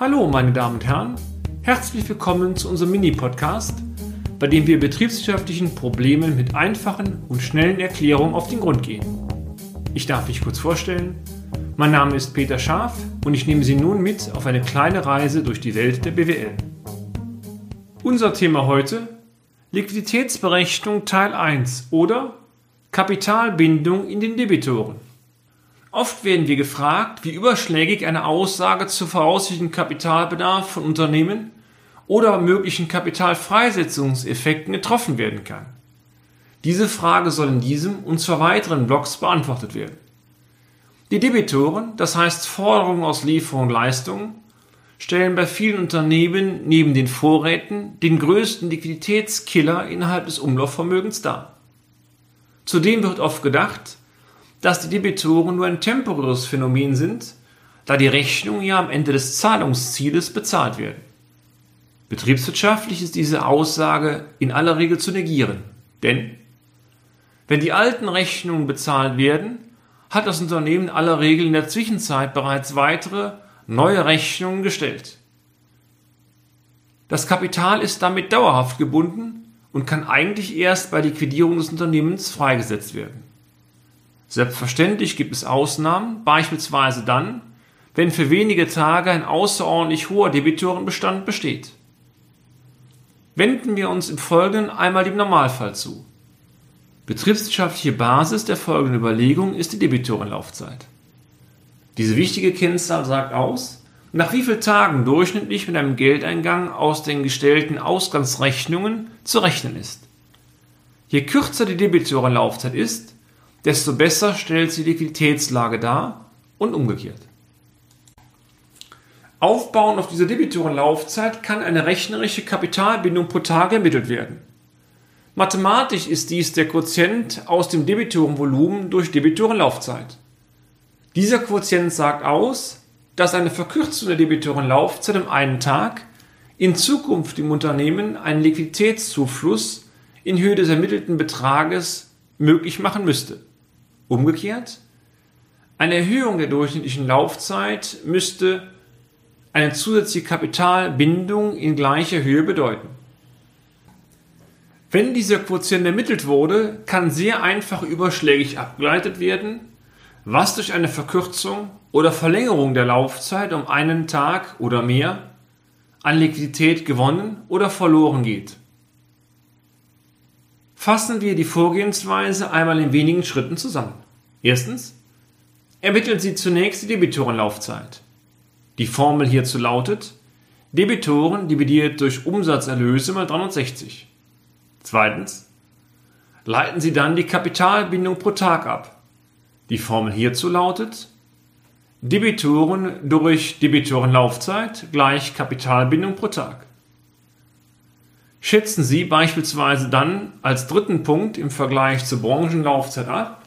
Hallo, meine Damen und Herren. Herzlich willkommen zu unserem Mini-Podcast, bei dem wir betriebswirtschaftlichen Problemen mit einfachen und schnellen Erklärungen auf den Grund gehen. Ich darf mich kurz vorstellen. Mein Name ist Peter Scharf und ich nehme Sie nun mit auf eine kleine Reise durch die Welt der BWL. Unser Thema heute Liquiditätsberechnung Teil 1 oder Kapitalbindung in den Debitoren. Oft werden wir gefragt, wie überschlägig eine Aussage zu voraussichtlichen Kapitalbedarf von Unternehmen oder möglichen Kapitalfreisetzungseffekten getroffen werden kann. Diese Frage soll in diesem und zwei weiteren Blogs beantwortet werden. Die Debitoren, das heißt Forderungen aus Lieferung und Leistungen, stellen bei vielen Unternehmen neben den Vorräten den größten Liquiditätskiller innerhalb des Umlaufvermögens dar. Zudem wird oft gedacht, dass die Debitoren nur ein temporäres Phänomen sind, da die Rechnungen ja am Ende des Zahlungszieles bezahlt werden. Betriebswirtschaftlich ist diese Aussage in aller Regel zu negieren, denn wenn die alten Rechnungen bezahlt werden, hat das Unternehmen in aller Regel in der Zwischenzeit bereits weitere neue Rechnungen gestellt. Das Kapital ist damit dauerhaft gebunden und kann eigentlich erst bei Liquidierung des Unternehmens freigesetzt werden. Selbstverständlich gibt es Ausnahmen, beispielsweise dann, wenn für wenige Tage ein außerordentlich hoher Debitorenbestand besteht. Wenden wir uns im Folgenden einmal dem Normalfall zu. Betriebswirtschaftliche Basis der folgenden Überlegung ist die Debitorenlaufzeit. Diese wichtige Kennzahl sagt aus, nach wie vielen Tagen durchschnittlich mit einem Geldeingang aus den gestellten Ausgangsrechnungen zu rechnen ist. Je kürzer die Debitorenlaufzeit ist, desto besser stellt sie die Liquiditätslage dar und umgekehrt. Aufbauend auf dieser Debitorenlaufzeit kann eine rechnerische Kapitalbindung pro Tag ermittelt werden. Mathematisch ist dies der Quotient aus dem Debitorenvolumen durch Debitorenlaufzeit. Dieser Quotient sagt aus, dass eine Verkürzung der Debitorenlaufzeit um einen Tag in Zukunft im Unternehmen einen Liquiditätszufluss in Höhe des ermittelten Betrages möglich machen müsste. Umgekehrt, eine Erhöhung der durchschnittlichen Laufzeit müsste eine zusätzliche Kapitalbindung in gleicher Höhe bedeuten. Wenn dieser Quotient ermittelt wurde, kann sehr einfach überschlägig abgeleitet werden, was durch eine Verkürzung oder Verlängerung der Laufzeit um einen Tag oder mehr an Liquidität gewonnen oder verloren geht. Fassen wir die Vorgehensweise einmal in wenigen Schritten zusammen. Erstens. Ermitteln Sie zunächst die Debitorenlaufzeit. Die Formel hierzu lautet Debitoren dividiert durch Umsatzerlöse mal 360. Zweitens. Leiten Sie dann die Kapitalbindung pro Tag ab. Die Formel hierzu lautet Debitoren durch Debitorenlaufzeit gleich Kapitalbindung pro Tag schätzen Sie beispielsweise dann als dritten Punkt im Vergleich zur Branchenlaufzeit ab,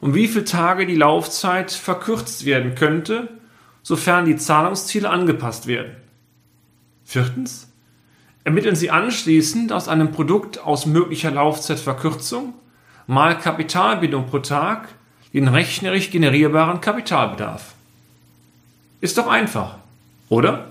um wie viele Tage die Laufzeit verkürzt werden könnte, sofern die Zahlungsziele angepasst werden. Viertens. Ermitteln Sie anschließend aus einem Produkt aus möglicher Laufzeitverkürzung mal Kapitalbindung pro Tag den rechnerisch generierbaren Kapitalbedarf. Ist doch einfach, oder?